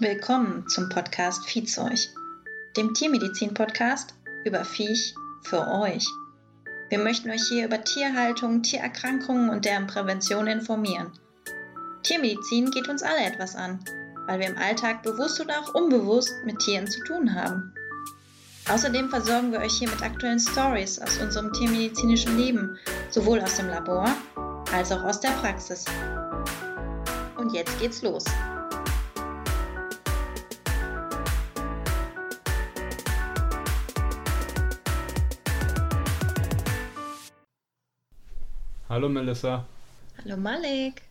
Willkommen zum Podcast Viehzeug, dem Tiermedizin-Podcast über Viech für euch. Wir möchten euch hier über Tierhaltung, Tiererkrankungen und deren Prävention informieren. Tiermedizin geht uns alle etwas an, weil wir im Alltag bewusst oder auch unbewusst mit Tieren zu tun haben. Außerdem versorgen wir euch hier mit aktuellen Stories aus unserem tiermedizinischen Leben, sowohl aus dem Labor als auch aus der Praxis. Und jetzt geht's los. Hallo Melissa. Hallo Malik.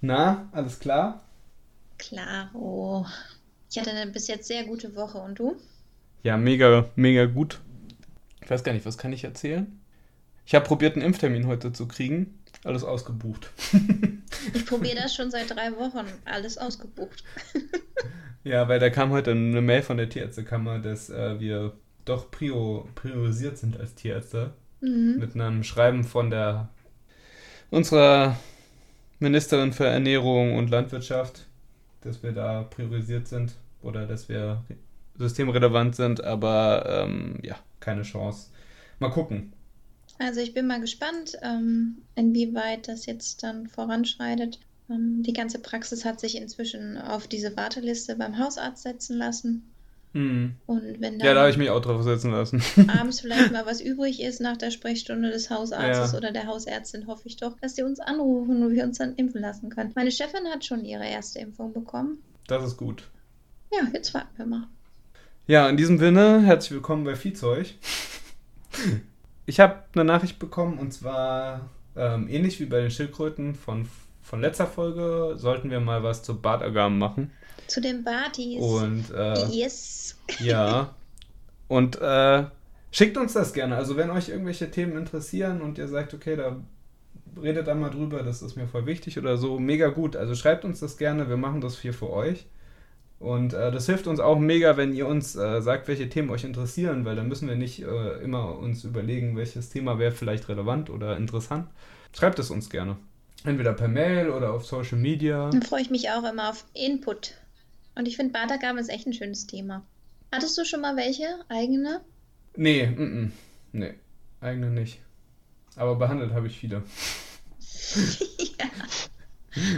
Na, alles klar? Klaro. Ich hatte eine bis jetzt sehr gute Woche und du? Ja, mega, mega gut. Ich weiß gar nicht, was kann ich erzählen? Ich habe probiert, einen Impftermin heute zu kriegen. Alles ausgebucht. ich probiere das schon seit drei Wochen. Alles ausgebucht. ja, weil da kam heute eine Mail von der Tierärztekammer, dass äh, wir doch prior priorisiert sind als Tierärzte. Mhm. Mit einem Schreiben von der unserer Ministerin für Ernährung und Landwirtschaft, dass wir da priorisiert sind oder dass wir systemrelevant sind, aber ähm, ja, keine Chance. Mal gucken. Also ich bin mal gespannt, ähm, inwieweit das jetzt dann voranschreitet. Ähm, die ganze Praxis hat sich inzwischen auf diese Warteliste beim Hausarzt setzen lassen. Mhm. Und wenn ja, da habe ich mich auch drauf setzen lassen. abends vielleicht mal was übrig ist nach der Sprechstunde des Hausarztes ja. oder der Hausärztin, hoffe ich doch, dass die uns anrufen und wir uns dann impfen lassen können. Meine Chefin hat schon ihre erste Impfung bekommen. Das ist gut. Ja, jetzt warten wir mal. Ja, in diesem Sinne, herzlich willkommen bei Viehzeug. Ich habe eine Nachricht bekommen und zwar ähm, ähnlich wie bei den Schildkröten von, von letzter Folge sollten wir mal was zu Bartagamen machen. Zu den Bartis. Und äh, yes. ja. Und äh, schickt uns das gerne. Also wenn euch irgendwelche Themen interessieren und ihr sagt, okay, da redet da mal drüber, das ist mir voll wichtig oder so, mega gut. Also schreibt uns das gerne, wir machen das hier für euch. Und äh, das hilft uns auch mega, wenn ihr uns äh, sagt, welche Themen euch interessieren, weil dann müssen wir nicht äh, immer uns überlegen, welches Thema wäre vielleicht relevant oder interessant. Schreibt es uns gerne. Entweder per Mail oder auf Social Media. Dann freue ich mich auch immer auf Input. Und ich finde, Bartagaben ist echt ein schönes Thema. Hattest du schon mal welche? Eigene? Nee, m -m. nee, eigene nicht. Aber behandelt habe ich viele. ja.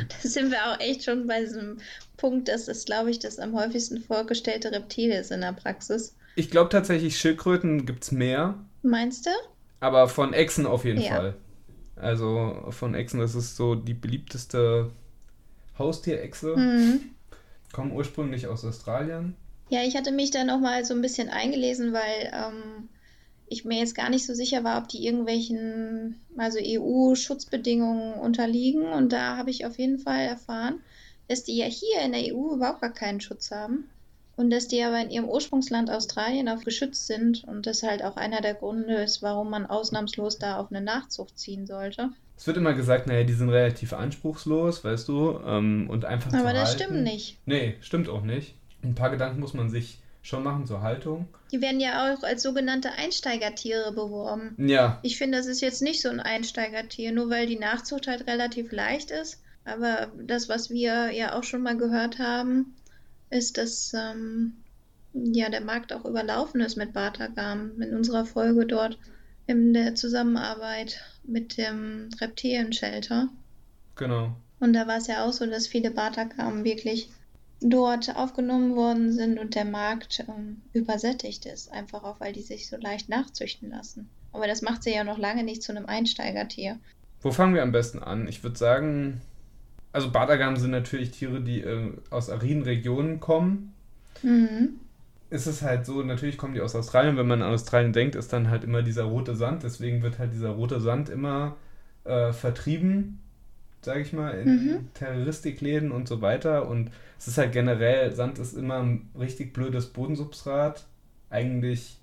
Da sind wir auch echt schon bei diesem Punkt, dass es, glaube ich, das am häufigsten vorgestellte Reptil ist in der Praxis. Ich glaube tatsächlich, Schildkröten gibt es mehr. Meinst du? Aber von Echsen auf jeden ja. Fall. Also von Echsen, das ist so die beliebteste Haustierechse. Mhm. Kommen ursprünglich aus Australien. Ja, ich hatte mich da nochmal so ein bisschen eingelesen, weil ähm, ich mir jetzt gar nicht so sicher war, ob die irgendwelchen, also EU-Schutzbedingungen unterliegen. Und da habe ich auf jeden Fall erfahren, dass die ja hier in der EU überhaupt gar keinen Schutz haben. Und dass die aber in ihrem Ursprungsland Australien auch geschützt sind und das halt auch einer der Gründe ist, warum man ausnahmslos da auf eine Nachzucht ziehen sollte. Es wird immer gesagt, naja, die sind relativ anspruchslos, weißt du, ähm, und einfach Aber das halten. stimmt nicht. Nee, stimmt auch nicht. Ein paar Gedanken muss man sich schon machen zur Haltung. Die werden ja auch als sogenannte Einsteigertiere beworben. Ja. Ich finde, das ist jetzt nicht so ein Einsteigertier, nur weil die Nachzucht halt relativ leicht ist. Aber das, was wir ja auch schon mal gehört haben, ist, dass ähm, ja der Markt auch überlaufen ist mit Bartagam. In unserer Folge dort in der Zusammenarbeit mit dem Reptilien-Shelter. Genau. Und da war es ja auch so, dass viele Bartagam wirklich dort aufgenommen worden sind und der Markt ähm, übersättigt ist, einfach auch weil die sich so leicht nachzüchten lassen. Aber das macht sie ja noch lange nicht zu einem Einsteigertier. Wo fangen wir am besten an? Ich würde sagen, also Badagamen sind natürlich Tiere, die äh, aus ariden Regionen kommen. Mhm. Ist es halt so, natürlich kommen die aus Australien. Wenn man an Australien denkt, ist dann halt immer dieser rote Sand. Deswegen wird halt dieser rote Sand immer äh, vertrieben, sage ich mal, in mhm. Terroristikläden und so weiter. Und es ist halt generell, Sand ist immer ein richtig blödes Bodensubstrat. Eigentlich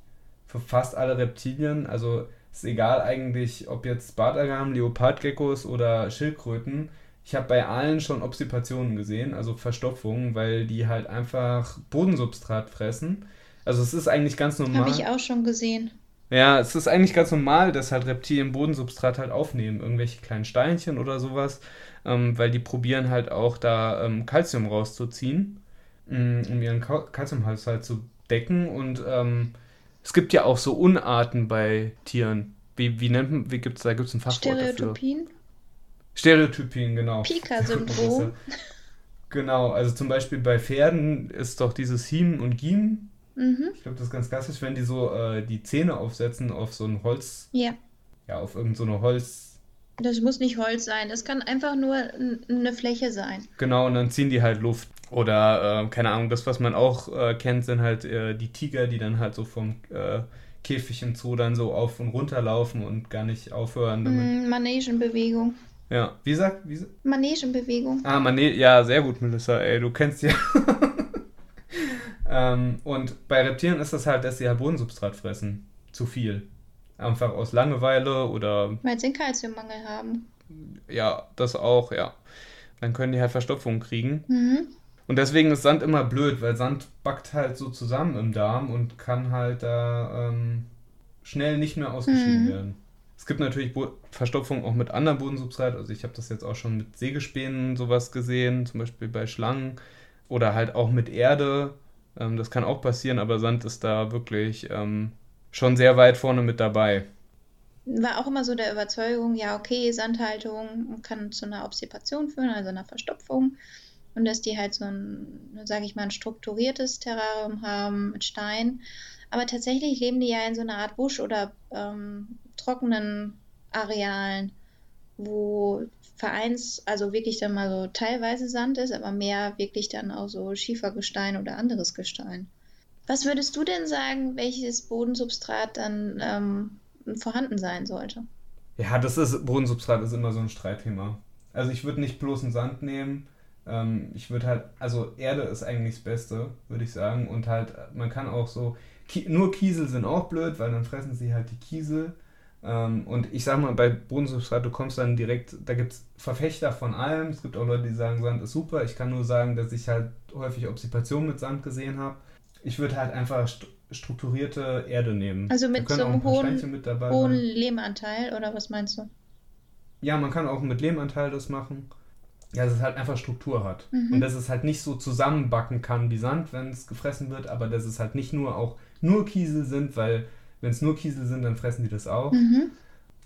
für fast alle Reptilien. Also ist egal eigentlich, ob jetzt Bartagamen, Leopardgeckos oder Schildkröten ich habe bei allen schon Obstipationen gesehen, also Verstopfungen, weil die halt einfach Bodensubstrat fressen. Also es ist eigentlich ganz normal. Habe ich auch schon gesehen. Ja, es ist eigentlich ganz normal, dass halt Reptilien Bodensubstrat halt aufnehmen, irgendwelche kleinen Steinchen oder sowas, ähm, weil die probieren halt auch da ähm, Calcium rauszuziehen. mm, um ihren Kalziumhaushalt zu decken. Und ähm, es gibt ja auch so Unarten bei Tieren. Wie, wie nennt man, wie gibt's da gibt's ein Fachwort Stereotypien? Dafür? Stereotypien, genau. Pika-Syndrom. Genau, also zum Beispiel bei Pferden ist doch dieses Hiem und Giem. Mhm. Ich glaube, das ist ganz klassisch, wenn die so äh, die Zähne aufsetzen auf so ein Holz. Ja. Ja, auf irgendeine so Holz. Das muss nicht Holz sein, das kann einfach nur eine Fläche sein. Genau, und dann ziehen die halt Luft. Oder, äh, keine Ahnung, das, was man auch äh, kennt, sind halt äh, die Tiger, die dann halt so vom äh, Käfig im Zoo dann so auf und runter laufen und gar nicht aufhören. Damit. Mm, Manegenbewegung. Ja, wie sagt? Wie, Manegenbewegung. Ah, Manege, ja, sehr gut, Melissa, ey, du kennst ja. ähm, und bei Reptilien ist das halt, dass sie halt Bodensubstrat fressen. Zu viel. Einfach aus Langeweile oder. Weil sie einen Kalziummangel haben. Ja, das auch, ja. Dann können die halt Verstopfung kriegen. Mhm. Und deswegen ist Sand immer blöd, weil Sand backt halt so zusammen im Darm und kann halt da ähm, schnell nicht mehr ausgeschieden mhm. werden. Es gibt natürlich Bo Verstopfung auch mit anderem Bodensubstrat. Also ich habe das jetzt auch schon mit Sägespänen sowas gesehen, zum Beispiel bei Schlangen oder halt auch mit Erde. Ähm, das kann auch passieren, aber Sand ist da wirklich ähm, schon sehr weit vorne mit dabei. War auch immer so der Überzeugung, ja, okay, Sandhaltung kann zu einer Obstipation führen, also einer Verstopfung. Und dass die halt so ein, sage ich mal, ein strukturiertes Terrarium haben mit Stein. Aber tatsächlich leben die ja in so einer Art Busch oder ähm, trockenen Arealen, wo Vereins, also wirklich dann mal so teilweise Sand ist, aber mehr wirklich dann auch so Schiefergestein oder anderes Gestein. Was würdest du denn sagen, welches Bodensubstrat dann ähm, vorhanden sein sollte? Ja, das ist, Bodensubstrat ist immer so ein Streitthema. Also ich würde nicht bloß einen Sand nehmen. Ähm, ich würde halt, also Erde ist eigentlich das Beste, würde ich sagen. Und halt, man kann auch so, nur Kiesel sind auch blöd, weil dann fressen sie halt die Kiesel. Ähm, und ich sag mal, bei Bodensubstrat, du kommst dann direkt, da gibt es Verfechter von allem. Es gibt auch Leute, die sagen, Sand ist super. Ich kann nur sagen, dass ich halt häufig Obstipation mit Sand gesehen habe. Ich würde halt einfach st strukturierte Erde nehmen. Also mit so einem hohen, hohen Lehmanteil, oder was meinst du? Ja, man kann auch mit Lehmanteil das machen. Ja, dass es halt einfach Struktur hat. Mhm. Und dass es halt nicht so zusammenbacken kann wie Sand, wenn es gefressen wird, aber dass es halt nicht nur auch nur Kiesel sind, weil wenn es nur Kiesel sind, dann fressen die das auch. Mhm.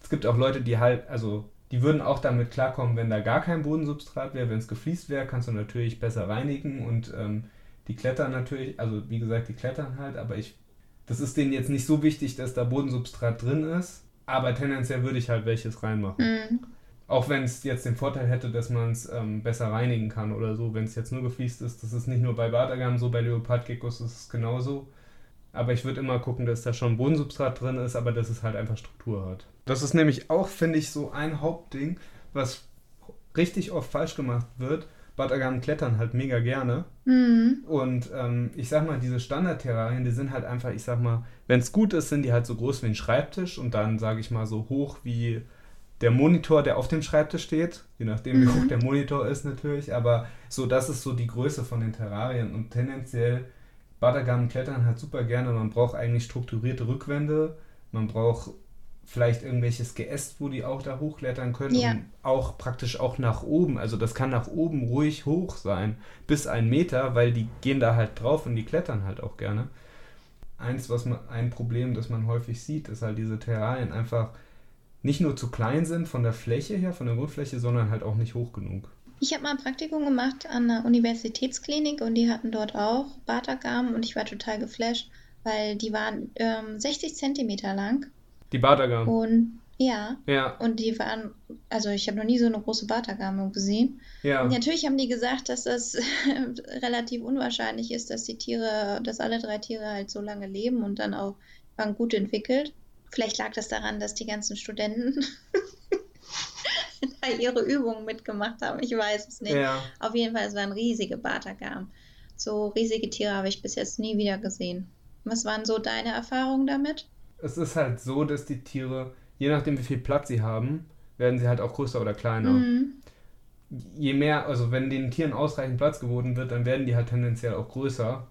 Es gibt auch Leute, die halt, also die würden auch damit klarkommen, wenn da gar kein Bodensubstrat wäre. Wenn es gefliest wäre, kannst du natürlich besser reinigen und ähm, die klettern natürlich, also wie gesagt, die klettern halt, aber ich, das ist denen jetzt nicht so wichtig, dass da Bodensubstrat drin ist, aber tendenziell würde ich halt welches reinmachen. Mhm. Auch wenn es jetzt den Vorteil hätte, dass man es ähm, besser reinigen kann oder so, wenn es jetzt nur gefliest ist. Das ist nicht nur bei Bartagam so, bei Leopardgeckos ist es genauso. Aber ich würde immer gucken, dass da schon Bodensubstrat drin ist, aber dass es halt einfach Struktur hat. Das ist nämlich auch, finde ich, so ein Hauptding, was richtig oft falsch gemacht wird. Batagamen klettern halt mega gerne. Mhm. Und ähm, ich sag mal, diese Standardterrarien, die sind halt einfach, ich sag mal, wenn es gut ist, sind die halt so groß wie ein Schreibtisch und dann, sage ich mal, so hoch wie der Monitor, der auf dem Schreibtisch steht. Je nachdem, wie mhm. hoch der Monitor ist natürlich. Aber so, das ist so die Größe von den Terrarien und tendenziell Badagamen klettern halt super gerne. Man braucht eigentlich strukturierte Rückwände. Man braucht vielleicht irgendwelches Geäst, wo die auch da hochklettern können. Ja. Und auch praktisch auch nach oben. Also das kann nach oben ruhig hoch sein. Bis ein Meter, weil die gehen da halt drauf und die klettern halt auch gerne. Eins, was man, ein Problem, das man häufig sieht, ist halt diese Terrarien einfach nicht nur zu klein sind von der Fläche her, von der Grundfläche, sondern halt auch nicht hoch genug. Ich habe mal ein Praktikum gemacht an der Universitätsklinik und die hatten dort auch Bartagamen und ich war total geflasht, weil die waren ähm, 60 Zentimeter lang. Die Bartagamen? Und ja. Ja. Und die waren, also ich habe noch nie so eine große Bartagame gesehen. Ja. Und natürlich haben die gesagt, dass das relativ unwahrscheinlich ist, dass die Tiere, dass alle drei Tiere halt so lange leben und dann auch waren gut entwickelt. Vielleicht lag das daran, dass die ganzen Studenten da ihre Übungen mitgemacht haben. Ich weiß es nicht. Ja. Auf jeden Fall, es waren riesige Bartagam. So riesige Tiere habe ich bis jetzt nie wieder gesehen. Was waren so deine Erfahrungen damit? Es ist halt so, dass die Tiere, je nachdem wie viel Platz sie haben, werden sie halt auch größer oder kleiner. Mhm. Je mehr, also wenn den Tieren ausreichend Platz geboten wird, dann werden die halt tendenziell auch größer.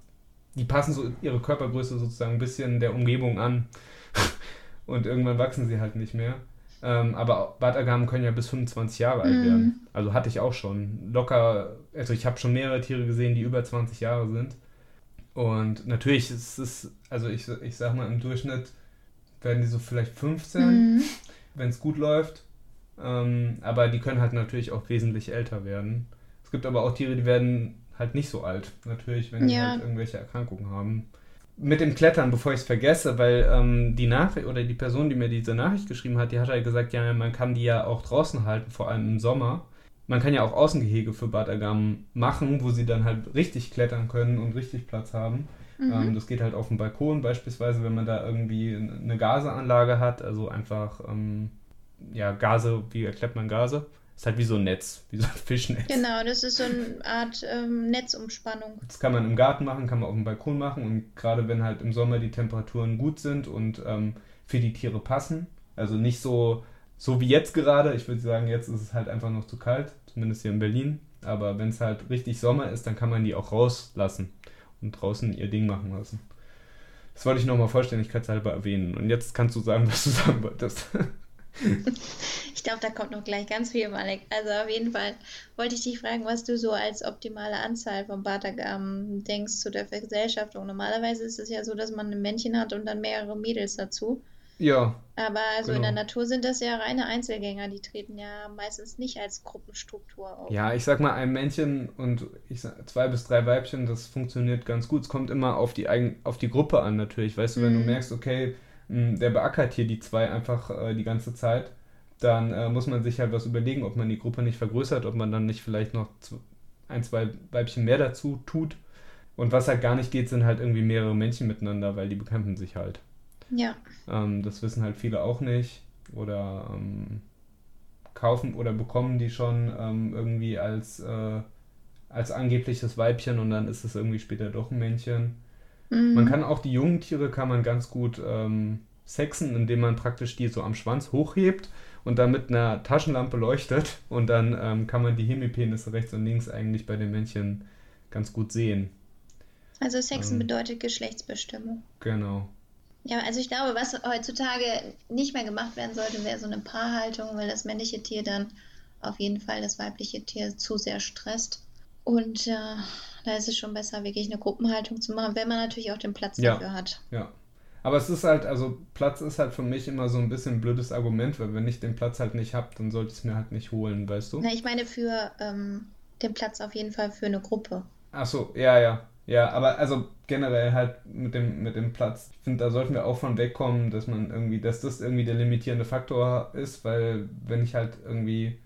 Die passen so ihre Körpergröße sozusagen ein bisschen der Umgebung an. Und irgendwann wachsen sie halt nicht mehr. Ähm, aber Bartagamen können ja bis 25 Jahre alt mhm. werden. Also hatte ich auch schon. Locker, also ich habe schon mehrere Tiere gesehen, die über 20 Jahre sind. Und natürlich ist es, also ich, ich sag mal, im Durchschnitt werden die so vielleicht 15, mhm. wenn es gut läuft. Ähm, aber die können halt natürlich auch wesentlich älter werden. Es gibt aber auch Tiere, die werden halt nicht so alt, natürlich, wenn ja. die halt irgendwelche Erkrankungen haben mit dem Klettern, bevor ich es vergesse, weil ähm, die Nachricht oder die Person, die mir diese Nachricht geschrieben hat, die hat halt gesagt, ja, man kann die ja auch draußen halten, vor allem im Sommer. Man kann ja auch Außengehege für Badagamen machen, wo sie dann halt richtig klettern können und richtig Platz haben. Mhm. Ähm, das geht halt auf dem Balkon beispielsweise, wenn man da irgendwie eine Gaseanlage hat, also einfach, ähm, ja, Gase, wie erklärt man Gase? Ist halt wie so ein Netz, wie so ein Fischnetz. Genau, das ist so eine Art ähm, Netzumspannung. Das kann man im Garten machen, kann man auf dem Balkon machen und gerade wenn halt im Sommer die Temperaturen gut sind und ähm, für die Tiere passen, also nicht so, so wie jetzt gerade, ich würde sagen, jetzt ist es halt einfach noch zu kalt, zumindest hier in Berlin, aber wenn es halt richtig Sommer ist, dann kann man die auch rauslassen und draußen ihr Ding machen lassen. Das wollte ich nochmal vollständigkeitshalber erwähnen. Und jetzt kannst du sagen, was du sagen wolltest. Ich glaube, da kommt noch gleich ganz viel, Malek. Also auf jeden Fall wollte ich dich fragen, was du so als optimale Anzahl von Batagamen denkst zu der Vergesellschaftung. Normalerweise ist es ja so, dass man ein Männchen hat und dann mehrere Mädels dazu. Ja. Aber also genau. in der genau. Natur sind das ja reine Einzelgänger, die treten ja meistens nicht als Gruppenstruktur auf. Ja, ich sag mal, ein Männchen und ich sag, zwei bis drei Weibchen, das funktioniert ganz gut. Es kommt immer auf die, auf die Gruppe an natürlich. Weißt du, wenn mhm. du merkst, okay, hm, der beackert hier die zwei einfach äh, die ganze Zeit, dann äh, muss man sich halt was überlegen, ob man die Gruppe nicht vergrößert, ob man dann nicht vielleicht noch ein, zwei Weibchen mehr dazu tut. Und was halt gar nicht geht, sind halt irgendwie mehrere Männchen miteinander, weil die bekämpfen sich halt. Ja. Ähm, das wissen halt viele auch nicht. Oder ähm, kaufen oder bekommen die schon ähm, irgendwie als, äh, als angebliches Weibchen und dann ist es irgendwie später doch ein Männchen. Mhm. Man kann auch die jungen Tiere kann man ganz gut ähm, sexen, indem man praktisch die so am Schwanz hochhebt und dann mit einer Taschenlampe leuchtet und dann ähm, kann man die Hemipenisse rechts und links eigentlich bei den Männchen ganz gut sehen. Also Sexen ähm, bedeutet Geschlechtsbestimmung. Genau. Ja, also ich glaube, was heutzutage nicht mehr gemacht werden sollte, wäre so eine Paarhaltung, weil das männliche Tier dann auf jeden Fall das weibliche Tier zu sehr stresst. Und äh, da ist es schon besser, wirklich eine Gruppenhaltung zu machen, wenn man natürlich auch den Platz ja. dafür hat. Ja. Aber es ist halt, also Platz ist halt für mich immer so ein bisschen ein blödes Argument, weil wenn ich den Platz halt nicht habe, dann sollte ich es mir halt nicht holen, weißt du? Na, ich meine für ähm, den Platz auf jeden Fall für eine Gruppe. Ach so, ja, ja. Ja, aber also generell halt mit dem, mit dem Platz. Ich finde, da sollten wir auch von wegkommen, dass man irgendwie, dass das irgendwie der limitierende Faktor ist, weil wenn ich halt irgendwie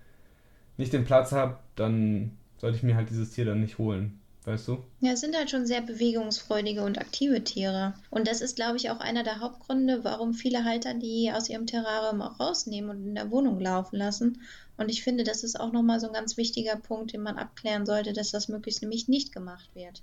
nicht den Platz habe, dann sollte ich mir halt dieses Tier dann nicht holen. Weißt du? Ja, es sind halt schon sehr bewegungsfreudige und aktive Tiere. Und das ist, glaube ich, auch einer der Hauptgründe, warum viele Halter die aus ihrem Terrarium auch rausnehmen und in der Wohnung laufen lassen. Und ich finde, das ist auch nochmal so ein ganz wichtiger Punkt, den man abklären sollte, dass das möglichst nämlich nicht gemacht wird.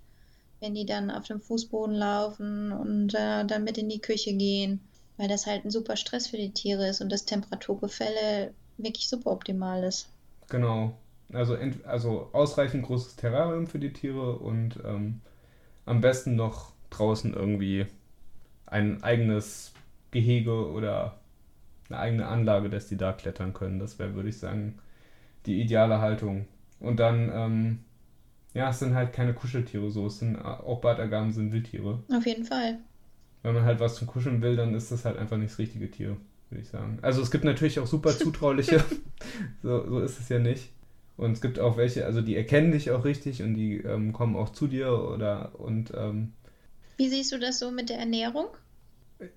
Wenn die dann auf dem Fußboden laufen und äh, dann mit in die Küche gehen, weil das halt ein super Stress für die Tiere ist und das Temperaturgefälle wirklich super optimal ist. Genau. Also, also ausreichend großes Terrarium für die Tiere und ähm, am besten noch draußen irgendwie ein eigenes Gehege oder eine eigene Anlage, dass die da klettern können. Das wäre, würde ich sagen, die ideale Haltung. Und dann, ähm, ja, es sind halt keine Kuscheltiere so. Es sind auch Bartagamen sind Wildtiere. Auf jeden Fall. Wenn man halt was zum Kuscheln will, dann ist das halt einfach nicht das richtige Tier, würde ich sagen. Also es gibt natürlich auch super zutrauliche. so, so ist es ja nicht. Und es gibt auch welche, also die erkennen dich auch richtig und die ähm, kommen auch zu dir oder und ähm, Wie siehst du das so mit der Ernährung?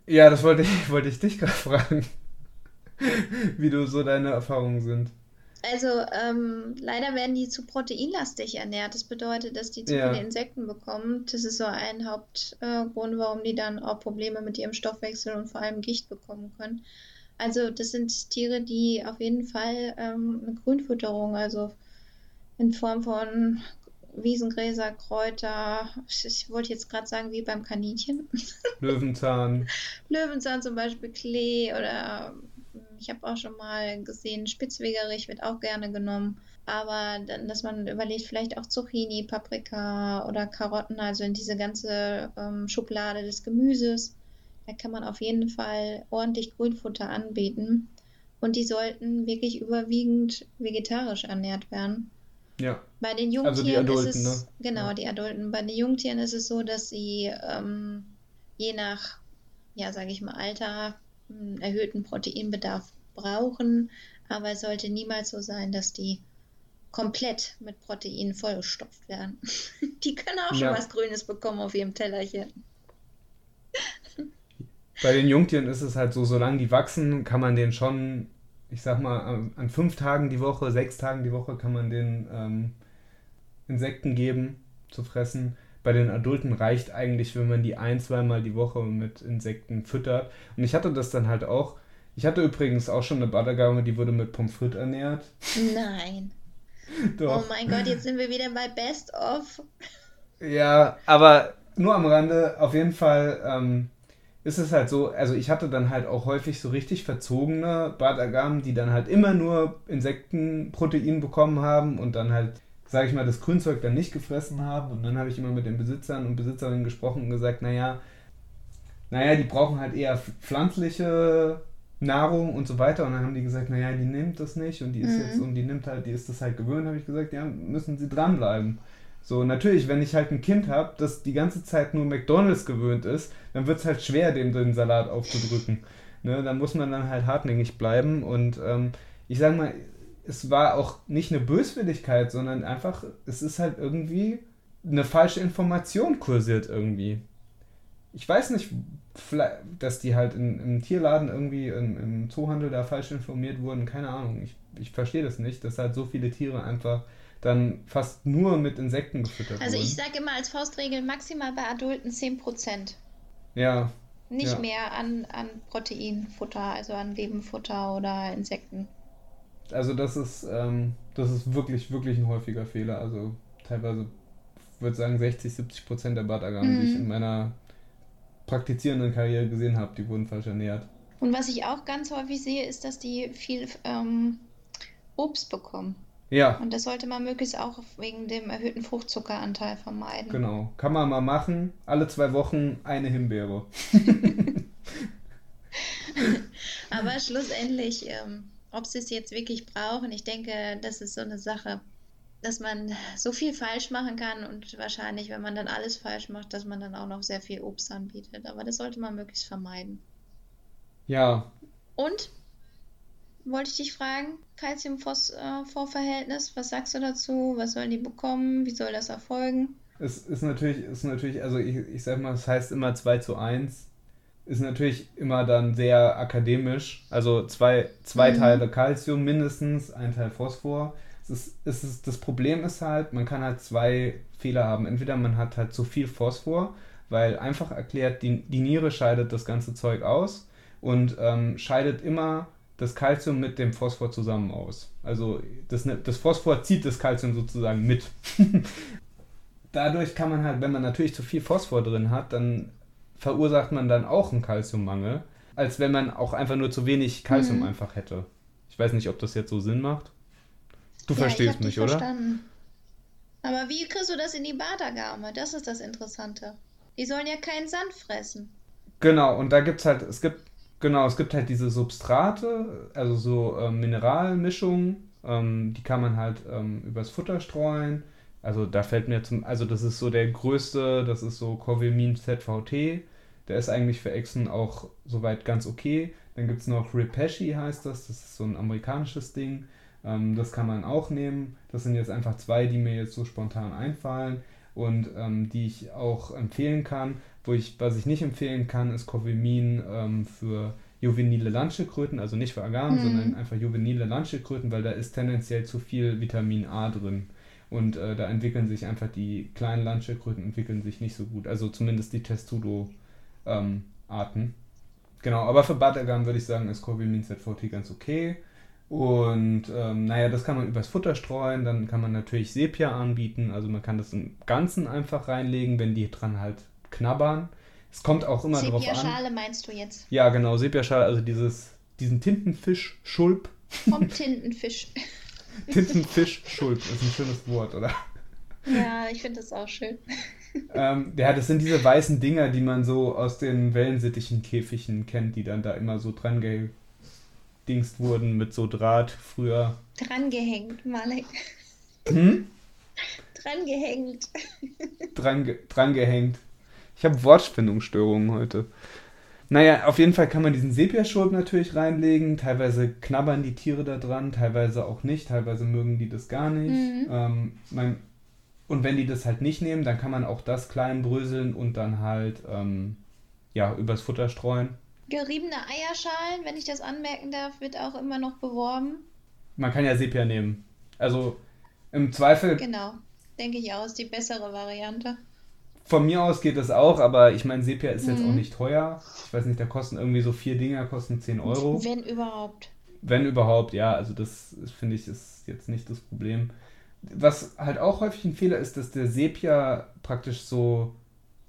Ja, das wollte ich, wollte ich dich gerade fragen. wie du so deine Erfahrungen sind. Also ähm, leider werden die zu proteinlastig ernährt. Das bedeutet, dass die zu ja. viele Insekten bekommen. Das ist so ein Hauptgrund, äh, warum die dann auch Probleme mit ihrem Stoffwechsel und vor allem Gicht bekommen können. Also das sind Tiere, die auf jeden Fall ähm, eine Grünfütterung, also in Form von Wiesengräser, Kräuter, ich wollte jetzt gerade sagen, wie beim Kaninchen. Löwenzahn. Löwenzahn zum Beispiel, Klee oder ich habe auch schon mal gesehen, Spitzwegerich wird auch gerne genommen. Aber dann, dass man überlegt, vielleicht auch Zucchini, Paprika oder Karotten, also in diese ganze ähm, Schublade des Gemüses. Da kann man auf jeden Fall ordentlich Grünfutter anbieten. Und die sollten wirklich überwiegend vegetarisch ernährt werden. Ja. Bei den Jungtieren also die Adulten, ist es, ne? genau, ja. die Adulten. Bei den Jungtieren ist es so, dass sie ähm, je nach, ja, sage ich mal, Alter einen erhöhten Proteinbedarf brauchen. Aber es sollte niemals so sein, dass die komplett mit Protein vollgestopft werden. die können auch schon ja. was Grünes bekommen auf ihrem Tellerchen. Bei den Jungtieren ist es halt so, solange die wachsen, kann man den schon, ich sag mal, an fünf Tagen die Woche, sechs Tagen die Woche kann man den ähm, Insekten geben zu fressen. Bei den Adulten reicht eigentlich, wenn man die ein, zweimal die Woche mit Insekten füttert. Und ich hatte das dann halt auch. Ich hatte übrigens auch schon eine Badagame, die wurde mit Pommes frites ernährt. Nein. Doch. Oh mein Gott, jetzt sind wir wieder bei Best of. Ja, aber nur am Rande. Auf jeden Fall ähm, ist es halt so, also ich hatte dann halt auch häufig so richtig verzogene Bartagamen, die dann halt immer nur Insektenprotein bekommen haben und dann halt, sage ich mal, das Grünzeug dann nicht gefressen haben. Und dann habe ich immer mit den Besitzern und Besitzerinnen gesprochen und gesagt, naja, naja, die brauchen halt eher pflanzliche Nahrung und so weiter. Und dann haben die gesagt, naja, die nimmt das nicht und die ist mhm. jetzt und die nimmt halt, die ist das halt gewöhnt, habe ich gesagt, ja, müssen sie dranbleiben. So, natürlich, wenn ich halt ein Kind habe, das die ganze Zeit nur McDonalds gewöhnt ist, dann wird es halt schwer, dem den Salat aufzudrücken. Ne, da muss man dann halt hartnäckig bleiben und ähm, ich sage mal, es war auch nicht eine Böswilligkeit, sondern einfach, es ist halt irgendwie eine falsche Information kursiert irgendwie. Ich weiß nicht, dass die halt in, im Tierladen irgendwie im, im Zoohandel da falsch informiert wurden, keine Ahnung. Ich, ich verstehe das nicht, dass halt so viele Tiere einfach dann fast nur mit Insekten gefüttert also wurden. Also ich sage immer als Faustregel maximal bei Adulten 10%. Ja. Nicht ja. mehr an, an Proteinfutter, also an Lebenfutter oder Insekten. Also das ist, ähm, das ist wirklich, wirklich ein häufiger Fehler. Also teilweise würde ich sagen 60, 70 Prozent der Bartagamen, mhm. die ich in meiner praktizierenden Karriere gesehen habe, die wurden falsch ernährt. Und was ich auch ganz häufig sehe, ist, dass die viel ähm, Obst bekommen. Ja. Und das sollte man möglichst auch wegen dem erhöhten Fruchtzuckeranteil vermeiden. Genau. Kann man mal machen. Alle zwei Wochen eine Himbeere. Aber schlussendlich, ähm, ob sie es jetzt wirklich brauchen, ich denke, das ist so eine Sache, dass man so viel falsch machen kann und wahrscheinlich, wenn man dann alles falsch macht, dass man dann auch noch sehr viel Obst anbietet. Aber das sollte man möglichst vermeiden. Ja. Und wollte ich dich fragen, Calcium-Phosphor-Verhältnis, was sagst du dazu? Was sollen die bekommen? Wie soll das erfolgen? Es ist natürlich, ist natürlich, also ich, ich sag mal, es heißt immer 2 zu 1. Ist natürlich immer dann sehr akademisch. Also zwei, zwei mhm. Teile Calcium mindestens, ein Teil Phosphor. Es ist, es ist, das Problem ist halt, man kann halt zwei Fehler haben. Entweder man hat halt zu viel Phosphor, weil einfach erklärt, die, die Niere scheidet das ganze Zeug aus und ähm, scheidet immer das Calcium mit dem Phosphor zusammen aus. Also das, ne, das Phosphor zieht das Calcium sozusagen mit. Dadurch kann man halt, wenn man natürlich zu viel Phosphor drin hat, dann verursacht man dann auch einen Calciummangel, als wenn man auch einfach nur zu wenig Calcium mhm. einfach hätte. Ich weiß nicht, ob das jetzt so Sinn macht. Du ja, verstehst mich, oder? Verstanden. Aber wie kriegst du das in die Badergarme? Das ist das Interessante. Die sollen ja keinen Sand fressen. Genau, und da gibt es halt, es gibt Genau, es gibt halt diese Substrate, also so ähm, Mineralmischungen, ähm, die kann man halt ähm, übers Futter streuen. Also da fällt mir zum, also das ist so der größte, das ist so Corvimin ZVT. Der ist eigentlich für Echsen auch soweit ganz okay. Dann gibt es noch Repesci heißt das, das ist so ein amerikanisches Ding. Ähm, das kann man auch nehmen. Das sind jetzt einfach zwei, die mir jetzt so spontan einfallen und ähm, die ich auch empfehlen kann. Wo ich, was ich nicht empfehlen kann, ist Covimin ähm, für juvenile Landschildkröten, also nicht für Agamen, mhm. sondern einfach juvenile Landschildkröten, weil da ist tendenziell zu viel Vitamin A drin. Und äh, da entwickeln sich einfach die kleinen Landschildkröten entwickeln sich nicht so gut. Also zumindest die Testudo-Arten. Ähm, genau, aber für Badagam würde ich sagen, ist Corvimin ZVT ganz okay. Und ähm, naja, das kann man übers Futter streuen. Dann kann man natürlich Sepia anbieten. Also man kann das im Ganzen einfach reinlegen, wenn die dran halt knabbern. Es kommt auch immer drauf an. Sepia-Schale meinst du jetzt? Ja, genau, Sepia-Schale, also dieses, diesen Tintenfisch-Schulp. Vom Tintenfisch. Tintenfisch-Schulp, ist ein schönes Wort, oder? Ja, ich finde das auch schön. ähm, ja, das sind diese weißen Dinger, die man so aus den Wellensittichen-Käfigen kennt, die dann da immer so dran angedingst wurden mit so Draht früher. Drangehängt, Malek. Hm? Drangehängt. Dran, drangehängt. Ich habe Wortfindungsstörungen heute. Naja, auf jeden Fall kann man diesen Sepiaschurk natürlich reinlegen. Teilweise knabbern die Tiere da dran, teilweise auch nicht. Teilweise mögen die das gar nicht. Mhm. Ähm, mein, und wenn die das halt nicht nehmen, dann kann man auch das klein bröseln und dann halt ähm, ja, übers Futter streuen. Geriebene Eierschalen, wenn ich das anmerken darf, wird auch immer noch beworben. Man kann ja Sepia nehmen. Also im Zweifel. Genau, denke ich auch, ist die bessere Variante. Von mir aus geht das auch, aber ich meine, Sepia ist mhm. jetzt auch nicht teuer. Ich weiß nicht, da kosten irgendwie so vier Dinger, kosten 10 Euro. Wenn überhaupt. Wenn überhaupt, ja. Also das finde ich ist jetzt nicht das Problem. Was halt auch häufig ein Fehler ist, dass der Sepia praktisch so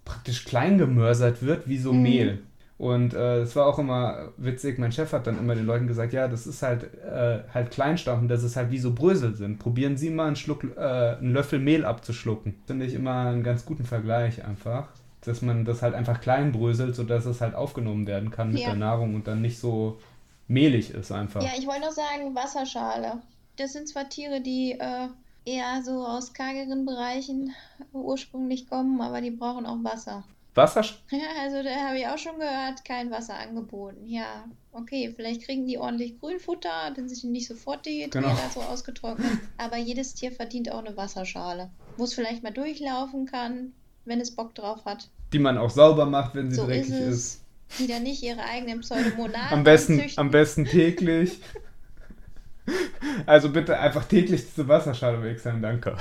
praktisch klein gemörsert wird wie so mhm. Mehl. Und es äh, war auch immer witzig, mein Chef hat dann immer den Leuten gesagt, ja, das ist halt, äh, halt Kleinstampfen, das ist halt wie so Brösel sind. Probieren Sie mal einen, Schluck, äh, einen Löffel Mehl abzuschlucken. Finde ich immer einen ganz guten Vergleich einfach. Dass man das halt einfach klein bröselt, sodass es halt aufgenommen werden kann mit ja. der Nahrung und dann nicht so mehlig ist einfach. Ja, ich wollte noch sagen, Wasserschale. Das sind zwar Tiere, die äh, eher so aus kargeren Bereichen ursprünglich kommen, aber die brauchen auch Wasser. Wasser? Ja, also da habe ich auch schon gehört, kein Wasser angeboten. Ja, okay, vielleicht kriegen die ordentlich Grünfutter, dann sind die nicht sofort dehydriert, genau. so ausgetrocknet. Aber jedes Tier verdient auch eine Wasserschale, wo es vielleicht mal durchlaufen kann, wenn es Bock drauf hat. Die man auch sauber macht, wenn sie so dreckig ist, ist. Die dann nicht ihre eigenen Pseudomonaden am besten, am besten täglich. Also bitte einfach täglich diese Wasserschale wechseln, danke.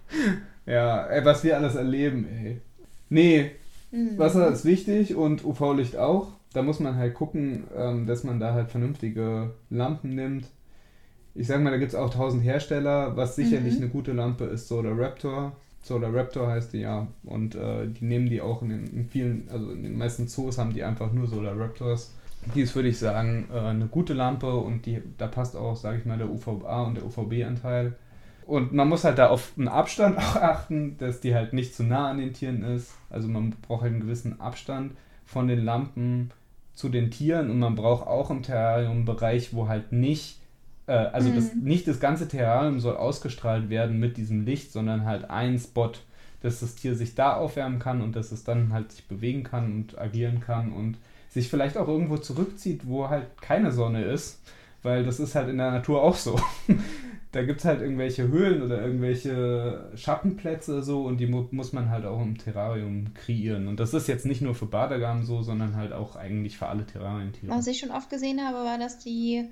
ja, ey, was wir alles erleben, ey. Nee, mhm. Wasser ist wichtig und UV-Licht auch. Da muss man halt gucken, ähm, dass man da halt vernünftige Lampen nimmt. Ich sag mal, da gibt es auch tausend Hersteller. Was sicherlich mhm. eine gute Lampe ist, Solar Raptor. Solar Raptor heißt die ja. Und äh, die nehmen die auch in, den, in vielen, also in den meisten Zoos haben die einfach nur Solar Raptors. Die ist, würde ich sagen, äh, eine gute Lampe und die, da passt auch, sage ich mal, der UVA und der UVB-Anteil. Und man muss halt da auf einen Abstand auch achten, dass die halt nicht zu nah an den Tieren ist. Also man braucht halt einen gewissen Abstand von den Lampen zu den Tieren und man braucht auch im Terrarium einen Bereich, wo halt nicht, äh, also mhm. das, nicht das ganze Terrarium soll ausgestrahlt werden mit diesem Licht, sondern halt ein Spot, dass das Tier sich da aufwärmen kann und dass es dann halt sich bewegen kann und agieren kann und sich vielleicht auch irgendwo zurückzieht, wo halt keine Sonne ist, weil das ist halt in der Natur auch so. da gibt es halt irgendwelche Höhlen oder irgendwelche Schattenplätze so und die mu muss man halt auch im Terrarium kreieren. Und das ist jetzt nicht nur für Badagamen so, sondern halt auch eigentlich für alle Terrarientiere. Was ich schon oft gesehen habe, war, dass die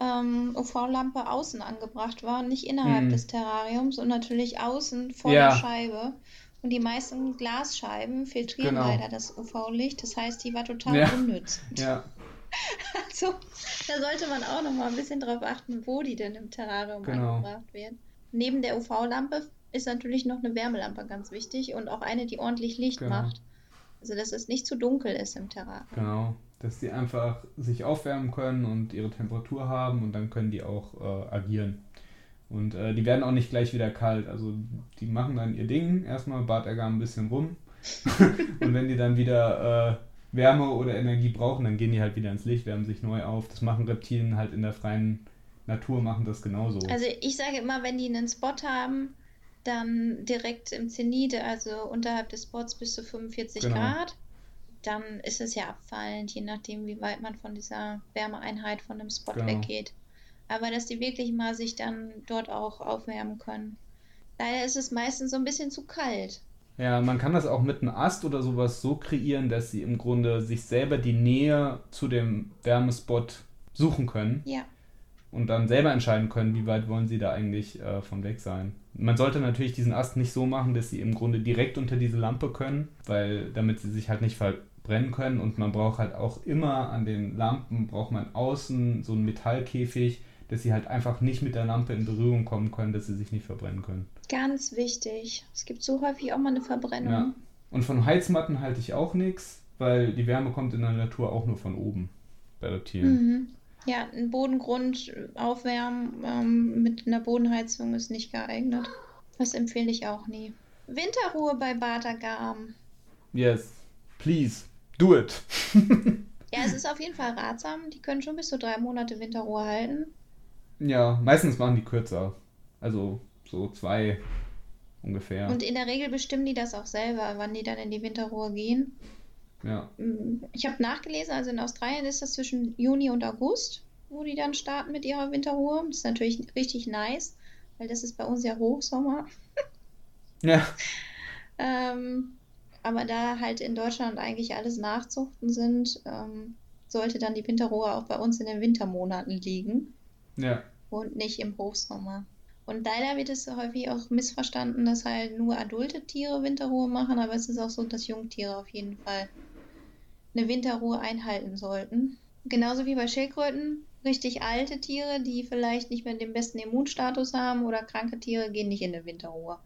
ähm, UV-Lampe außen angebracht war, nicht innerhalb hm. des Terrariums und natürlich außen vor ja. der Scheibe. Und die meisten Glasscheiben filtrieren genau. leider das UV-Licht. Das heißt, die war total ja. unnütz. Ja. Also, da sollte man auch noch mal ein bisschen drauf achten, wo die denn im Terrarium genau. angebracht werden. Neben der UV-Lampe ist natürlich noch eine Wärmelampe ganz wichtig und auch eine, die ordentlich Licht genau. macht. Also, dass es nicht zu dunkel ist im Terrarium. Genau, dass die einfach sich aufwärmen können und ihre Temperatur haben und dann können die auch äh, agieren. Und äh, die werden auch nicht gleich wieder kalt. Also die machen dann ihr Ding, erstmal Bartergar ein bisschen rum. und wenn die dann wieder äh, Wärme oder Energie brauchen, dann gehen die halt wieder ins Licht, wärmen sich neu auf. Das machen Reptilien halt in der freien Natur, machen das genauso. Also ich sage immer, wenn die einen Spot haben, dann direkt im Zenit, also unterhalb des Spots bis zu 45 genau. Grad, dann ist es ja abfallend, je nachdem, wie weit man von dieser Wärmeeinheit von dem Spot genau. weggeht aber dass die wirklich mal sich dann dort auch aufwärmen können. Leider ist es meistens so ein bisschen zu kalt. Ja, man kann das auch mit einem Ast oder sowas so kreieren, dass sie im Grunde sich selber die Nähe zu dem Wärmespot suchen können. Ja. Und dann selber entscheiden können, wie weit wollen sie da eigentlich äh, von weg sein. Man sollte natürlich diesen Ast nicht so machen, dass sie im Grunde direkt unter diese Lampe können, weil damit sie sich halt nicht verbrennen können. Und man braucht halt auch immer an den Lampen, braucht man außen so einen Metallkäfig, dass sie halt einfach nicht mit der Lampe in Berührung kommen können, dass sie sich nicht verbrennen können. Ganz wichtig. Es gibt so häufig auch mal eine Verbrennung. Ja. Und von Heizmatten halte ich auch nichts, weil die Wärme kommt in der Natur auch nur von oben bei Reptilien. Mhm. Ja, ein Bodengrund aufwärmen ähm, mit einer Bodenheizung ist nicht geeignet. Das empfehle ich auch nie. Winterruhe bei Bartagam. Yes, please, do it. Ja, es ist auf jeden Fall ratsam. Die können schon bis zu drei Monate Winterruhe halten. Ja, meistens machen die kürzer. Also so zwei ungefähr. Und in der Regel bestimmen die das auch selber, wann die dann in die Winterruhe gehen. Ja. Mm, ich habe nachgelesen, also in Australien ist das zwischen Juni und August, wo die dann starten mit ihrer Winterruhe. Das ist natürlich richtig nice, weil das ist bei uns ja Hochsommer. ja. Ähm, aber da halt in Deutschland eigentlich alles Nachzuchten sind, ähm, sollte dann die Winterruhe auch bei uns in den Wintermonaten liegen. Ja. Und nicht im Hochsommer. Und leider wird es häufig auch missverstanden, dass halt nur adulte Tiere Winterruhe machen, aber es ist auch so, dass Jungtiere auf jeden Fall eine Winterruhe einhalten sollten. Genauso wie bei Schildkröten. Richtig alte Tiere, die vielleicht nicht mehr den besten Immunstatus haben oder kranke Tiere, gehen nicht in eine Winterruhe.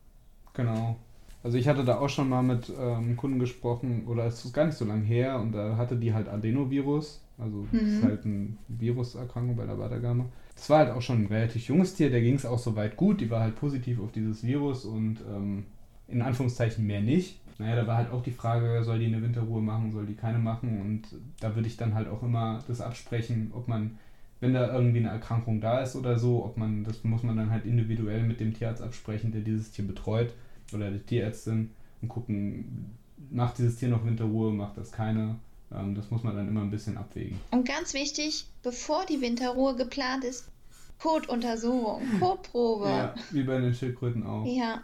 Genau. Also ich hatte da auch schon mal mit ähm, Kunden gesprochen, oder es ist gar nicht so lange her, und da hatte die halt Adenovirus. Also mhm. das ist halt eine Viruserkrankung bei der Badagame. Das war halt auch schon ein relativ junges Tier, der ging es auch soweit gut, die war halt positiv auf dieses Virus und ähm, in Anführungszeichen mehr nicht. Naja, da war halt auch die Frage, soll die eine Winterruhe machen, soll die keine machen und da würde ich dann halt auch immer das absprechen, ob man, wenn da irgendwie eine Erkrankung da ist oder so, ob man, das muss man dann halt individuell mit dem Tierarzt absprechen, der dieses Tier betreut oder der Tierärztin und gucken, macht dieses Tier noch Winterruhe, macht das keine. Ähm, das muss man dann immer ein bisschen abwägen. Und ganz wichtig, bevor die Winterruhe geplant ist, Kotuntersuchung, Kotprobe. Ja, wie bei den Schildkröten auch. Ja,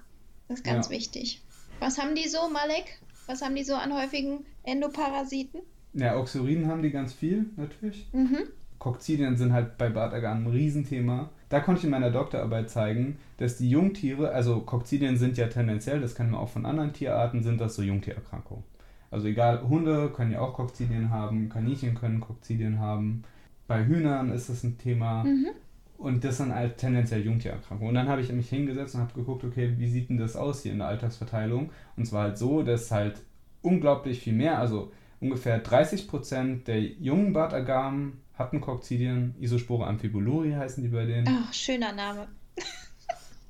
das ist ganz ja. wichtig. Was haben die so, Malek? Was haben die so an häufigen Endoparasiten? Ja, Oxyurinen haben die ganz viel, natürlich. Mhm. Kokzidien sind halt bei Bartagan ein Riesenthema. Da konnte ich in meiner Doktorarbeit zeigen, dass die Jungtiere, also Kokzidien sind ja tendenziell, das kennen wir auch von anderen Tierarten, sind das so Jungtiererkrankungen. Also egal, Hunde können ja auch Kokzidien haben, Kaninchen können Kokzidien haben. Bei Hühnern ist das ein Thema. Mhm. Und das sind halt tendenziell Jungtiererkrankungen. Und dann habe ich mich hingesetzt und habe geguckt, okay, wie sieht denn das aus hier in der Alltagsverteilung? Und zwar halt so, dass halt unglaublich viel mehr, also ungefähr 30% der jungen Bartagamen hatten Kokzidien, Isospore amphibuluri heißen die bei denen. Ach, schöner Name.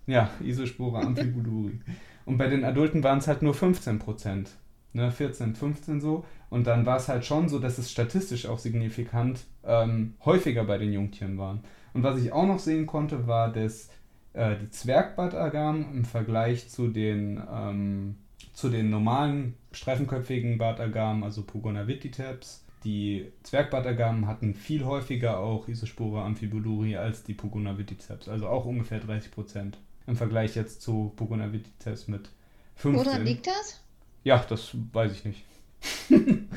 ja, Isospore amphibuluri. Und bei den Adulten waren es halt nur 15%. Ne, 14, 15 so. Und dann war es halt schon so, dass es statistisch auch signifikant ähm, häufiger bei den Jungtieren waren. Und was ich auch noch sehen konnte, war, dass äh, die Zwergbartagamen im Vergleich zu den, ähm, zu den normalen streifenköpfigen Bartagamen, also Pugona vititeps, die Zwergbartagamen hatten viel häufiger auch Isospora amphibuluri als die Pugona vititeps, also auch ungefähr 30 Prozent im Vergleich jetzt zu Pugona vititeps mit 15. Woran liegt das? Ja, das weiß ich nicht.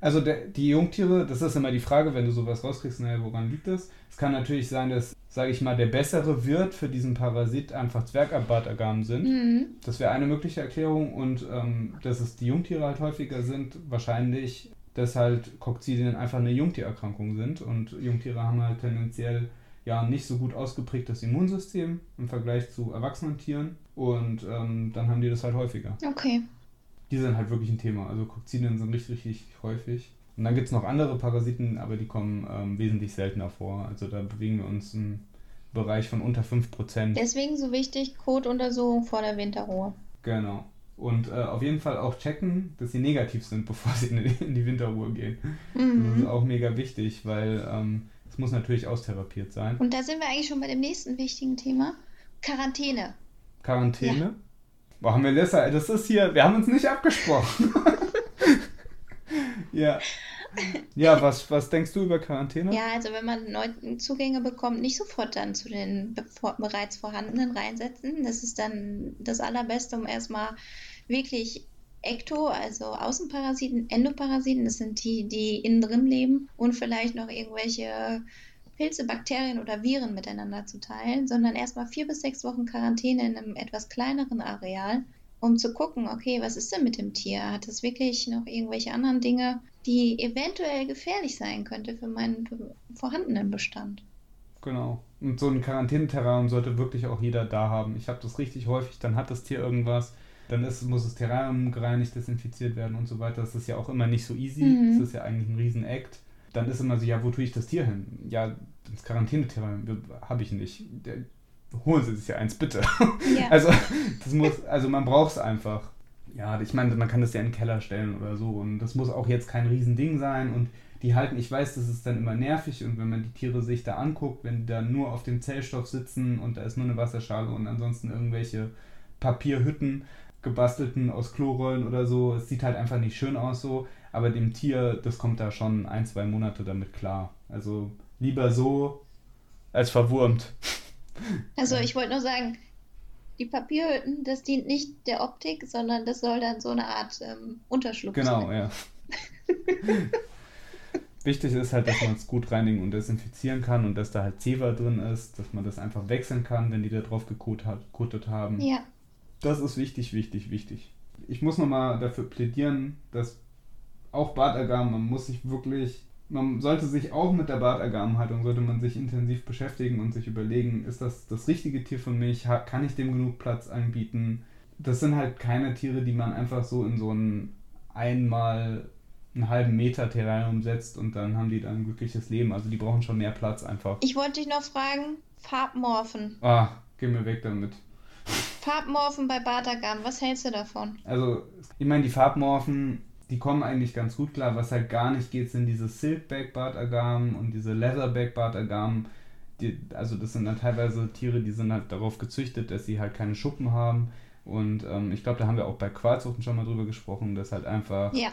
Also der, die Jungtiere, das ist immer die Frage, wenn du sowas rauskriegst, naja, woran liegt das? Es kann natürlich sein, dass, sage ich mal, der bessere Wirt für diesen Parasit einfach Zwergabbartagamen sind. Mhm. Das wäre eine mögliche Erklärung und ähm, dass es die Jungtiere halt häufiger sind, wahrscheinlich, dass halt Kokzidien einfach eine Jungtiererkrankung sind und Jungtiere haben halt tendenziell ja nicht so gut ausgeprägtes Immunsystem im Vergleich zu erwachsenen Tieren und ähm, dann haben die das halt häufiger. Okay die sind halt wirklich ein Thema. Also Kokzidien sind richtig, richtig häufig. Und dann gibt es noch andere Parasiten, aber die kommen ähm, wesentlich seltener vor. Also da bewegen wir uns im Bereich von unter 5%. Deswegen so wichtig, Kotuntersuchung vor der Winterruhe. Genau. Und äh, auf jeden Fall auch checken, dass sie negativ sind, bevor sie in die, in die Winterruhe gehen. Mhm. Das ist auch mega wichtig, weil ähm, es ähm, muss natürlich austherapiert sein. Und da sind wir eigentlich schon bei dem nächsten wichtigen Thema. Quarantäne. Quarantäne? Ja. Boah, Melissa, das ist hier, wir haben uns nicht abgesprochen. ja. Ja, was, was denkst du über Quarantäne? Ja, also wenn man neue Zugänge bekommt, nicht sofort dann zu den bereits vorhandenen reinsetzen. Das ist dann das Allerbeste, um erstmal wirklich Ekto, also Außenparasiten, Endoparasiten, das sind die, die innen drin leben und vielleicht noch irgendwelche Pilze, Bakterien oder Viren miteinander zu teilen, sondern erstmal vier bis sechs Wochen Quarantäne in einem etwas kleineren Areal, um zu gucken, okay, was ist denn mit dem Tier? Hat es wirklich noch irgendwelche anderen Dinge, die eventuell gefährlich sein könnte für meinen vorhandenen Bestand? Genau. Und so ein Quarantäneterrarium sollte wirklich auch jeder da haben. Ich habe das richtig häufig, dann hat das Tier irgendwas, dann ist, muss das Terrarium gereinigt, desinfiziert werden und so weiter. Das ist ja auch immer nicht so easy. Mhm. Das ist ja eigentlich ein Riesen-Act dann ist immer so, ja, wo tue ich das Tier hin? Ja, das Quarantänethema habe ich nicht. Der, holen Sie sich ja eins, bitte. Ja. Also, das muss, also man braucht es einfach. Ja, ich meine, man kann das ja in den Keller stellen oder so und das muss auch jetzt kein Riesending sein und die halten, ich weiß, das ist dann immer nervig und wenn man die Tiere sich da anguckt, wenn die da nur auf dem Zellstoff sitzen und da ist nur eine Wasserschale und ansonsten irgendwelche Papierhütten gebastelten aus Klorollen oder so, es sieht halt einfach nicht schön aus so, aber dem Tier, das kommt da schon ein, zwei Monate damit klar. Also lieber so als verwurmt. Also ich wollte nur sagen, die Papierhütten, das dient nicht der Optik, sondern das soll dann so eine Art ähm, Unterschlupf genau, sein. Genau, ja. Wichtig ist halt, dass man es gut reinigen und desinfizieren kann und dass da halt Zewa drin ist, dass man das einfach wechseln kann, wenn die da drauf gekotet haben. Ja. Das ist wichtig, wichtig, wichtig. Ich muss nochmal dafür plädieren, dass auch Bartagamen, man muss sich wirklich, man sollte sich auch mit der Bartagabenhaltung, sollte man sich intensiv beschäftigen und sich überlegen, ist das das richtige Tier für mich, kann ich dem genug Platz anbieten? Das sind halt keine Tiere, die man einfach so in so ein einmal einen halben Meter Terrarium setzt und dann haben die dann ein glückliches Leben. Also die brauchen schon mehr Platz einfach. Ich wollte dich noch fragen, Farbmorphen. Ah, geh mir weg damit. Farbmorphen bei Bartagam, was hältst du davon? Also, ich meine, die Farbmorphen, die kommen eigentlich ganz gut klar. Was halt gar nicht geht, sind diese Silkback Bartagam und diese Leatherback Bartagam. Die, also das sind dann teilweise Tiere, die sind halt darauf gezüchtet, dass sie halt keine Schuppen haben. Und ähm, ich glaube, da haben wir auch bei Qualzuchten schon mal drüber gesprochen, dass halt einfach ja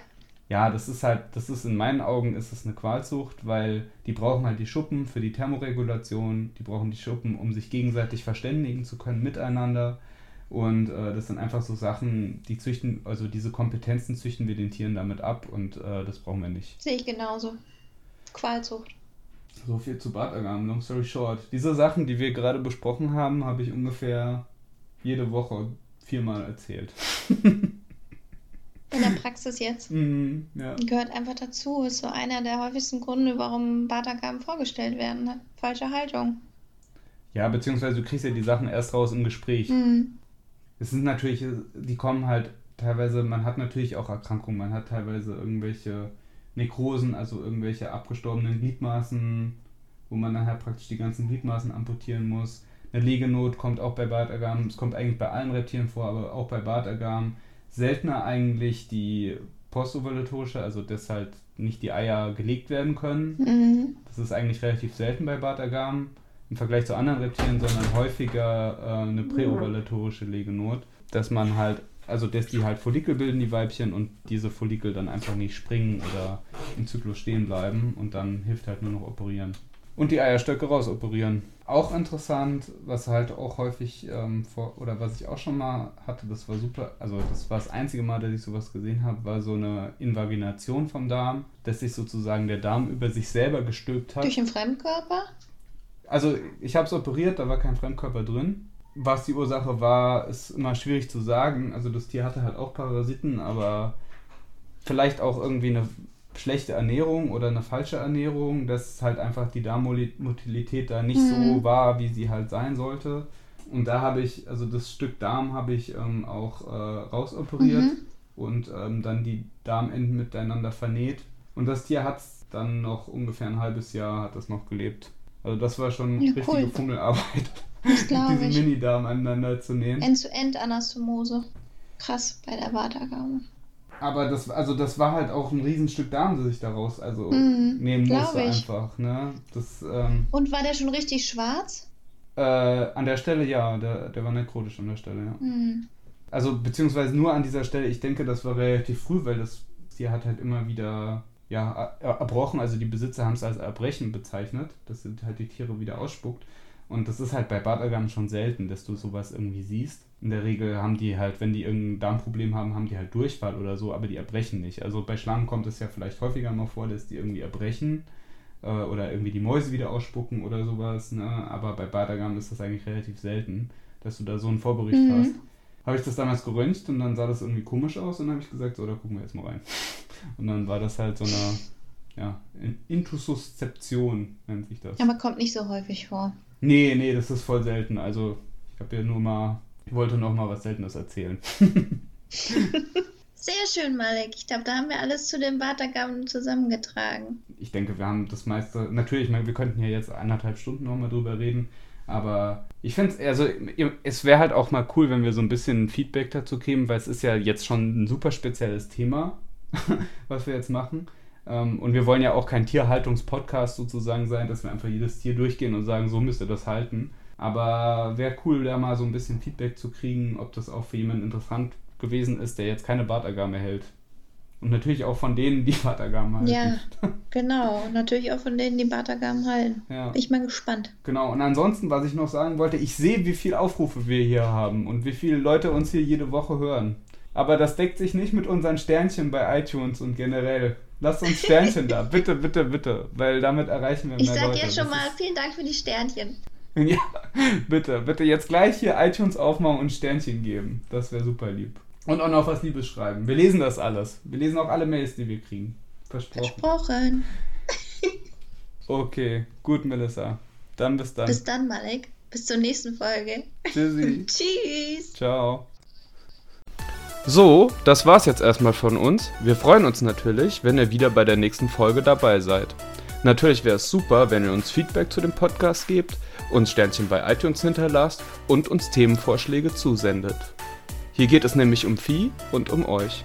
ja, das ist halt, das ist in meinen Augen ist es eine Qualzucht, weil die brauchen halt die Schuppen für die Thermoregulation, die brauchen die Schuppen, um sich gegenseitig verständigen zu können miteinander. Und äh, das sind einfach so Sachen, die züchten, also diese Kompetenzen züchten wir den Tieren damit ab und äh, das brauchen wir nicht. Sehe ich genauso. Qualzucht. So viel zu Bartagamen, long story short. Diese Sachen, die wir gerade besprochen haben, habe ich ungefähr jede Woche viermal erzählt. in der Praxis jetzt. Mm, ja. Gehört einfach dazu. Ist so einer der häufigsten Gründe, warum Bartagaben vorgestellt werden. Falsche Haltung. Ja, beziehungsweise du kriegst ja die Sachen erst raus im Gespräch. Mm. Es sind natürlich, die kommen halt teilweise, man hat natürlich auch Erkrankungen, man hat teilweise irgendwelche Nekrosen, also irgendwelche abgestorbenen Gliedmaßen, wo man dann halt praktisch die ganzen Gliedmaßen amputieren muss. Eine Legenot kommt auch bei Bartagamen, es kommt eigentlich bei allen Reptieren vor, aber auch bei Bartagamen seltener eigentlich die postovulatorische, also dass halt nicht die Eier gelegt werden können. Mhm. Das ist eigentlich relativ selten bei Bartagamen im Vergleich zu anderen Reptilien, sondern häufiger äh, eine präovulatorische Legenot, dass man halt, also dass die halt Follikel bilden, die Weibchen, und diese Follikel dann einfach nicht springen oder im Zyklus stehen bleiben und dann hilft halt nur noch operieren und die Eierstöcke rausoperieren. Auch interessant, was halt auch häufig ähm, vor, oder was ich auch schon mal hatte, das war super, also das war das einzige Mal, dass ich sowas gesehen habe, war so eine Invagination vom Darm, dass sich sozusagen der Darm über sich selber gestülpt hat. Durch den Fremdkörper? Also ich habe es operiert, da war kein Fremdkörper drin. Was die Ursache war, ist immer schwierig zu sagen. Also das Tier hatte halt auch Parasiten, aber vielleicht auch irgendwie eine schlechte Ernährung oder eine falsche Ernährung, dass halt einfach die Darmmotilität da nicht mhm. so war, wie sie halt sein sollte. Und da habe ich, also das Stück Darm habe ich ähm, auch äh, rausoperiert mhm. und ähm, dann die Darmenden miteinander vernäht. Und das Tier hat dann noch ungefähr ein halbes Jahr hat das noch gelebt. Also das war schon ja, richtige cool. Fummelarbeit, diese Mini-Darm aneinander zu nähen. End-zu-End-Anastomose. Krass bei der Watergabe aber das, also das war halt auch ein Riesenstück Darm, das ich daraus also mm, nehmen musste ich. einfach. Ne? Das, ähm, Und war der schon richtig schwarz? Äh, an der Stelle ja, der, der war nekrotisch an der Stelle, ja. Mm. Also beziehungsweise nur an dieser Stelle, ich denke, das war relativ früh, weil das, sie hat halt immer wieder ja, erbrochen, also die Besitzer haben es als Erbrechen bezeichnet, dass sind halt die Tiere wieder ausspuckt. Und das ist halt bei Bartagam schon selten, dass du sowas irgendwie siehst. In der Regel haben die halt, wenn die irgendein Darmproblem haben, haben die halt Durchfall oder so, aber die erbrechen nicht. Also bei Schlangen kommt es ja vielleicht häufiger mal vor, dass die irgendwie erbrechen äh, oder irgendwie die Mäuse wieder ausspucken oder sowas. Ne? Aber bei Bartagam ist das eigentlich relativ selten, dass du da so einen Vorbericht mhm. hast. Habe ich das damals geröntgt und dann sah das irgendwie komisch aus und dann habe ich gesagt, so, da gucken wir jetzt mal rein. Und dann war das halt so eine ja, Intususzeption nennt sich das. Aber kommt nicht so häufig vor. Nee, nee, das ist voll selten. Also, ich habe ja nur mal, ich wollte noch mal was Seltenes erzählen. Sehr schön, Malek. Ich glaube, da haben wir alles zu den Bartagaben zusammengetragen. Ich denke, wir haben das meiste. Natürlich, wir könnten ja jetzt eineinhalb Stunden noch mal drüber reden, Aber ich finde es, also es wäre halt auch mal cool, wenn wir so ein bisschen Feedback dazu geben, weil es ist ja jetzt schon ein super spezielles Thema, was wir jetzt machen. Ähm, und wir wollen ja auch kein Tierhaltungspodcast sozusagen sein, dass wir einfach jedes Tier durchgehen und sagen, so müsst ihr das halten. Aber wäre cool, da mal so ein bisschen Feedback zu kriegen, ob das auch für jemanden interessant gewesen ist, der jetzt keine Bartagame hält. Und natürlich auch von denen, die Bartagamen halten. Ja, genau. Und natürlich auch von denen, die Bartagamen halten. Ja. Bin ich mal gespannt. Genau. Und ansonsten, was ich noch sagen wollte, ich sehe, wie viele Aufrufe wir hier haben und wie viele Leute uns hier jede Woche hören. Aber das deckt sich nicht mit unseren Sternchen bei iTunes und generell. Lasst uns Sternchen da. Bitte, bitte, bitte. Weil damit erreichen wir ich mehr Leute. Ich sag jetzt schon mal vielen Dank für die Sternchen. Ja, bitte, bitte jetzt gleich hier iTunes aufmachen und Sternchen geben. Das wäre super lieb. Und auch noch was Liebes schreiben. Wir lesen das alles. Wir lesen auch alle Mails, die wir kriegen. Versprochen. Versprochen. okay, gut, Melissa. Dann bis dann. Bis dann, Malek. Bis zur nächsten Folge. Tschüssi. Tschüss. Ciao. So, das war's jetzt erstmal von uns. Wir freuen uns natürlich, wenn ihr wieder bei der nächsten Folge dabei seid. Natürlich wäre es super, wenn ihr uns Feedback zu dem Podcast gebt, uns Sternchen bei iTunes hinterlasst und uns Themenvorschläge zusendet. Hier geht es nämlich um Vieh und um euch.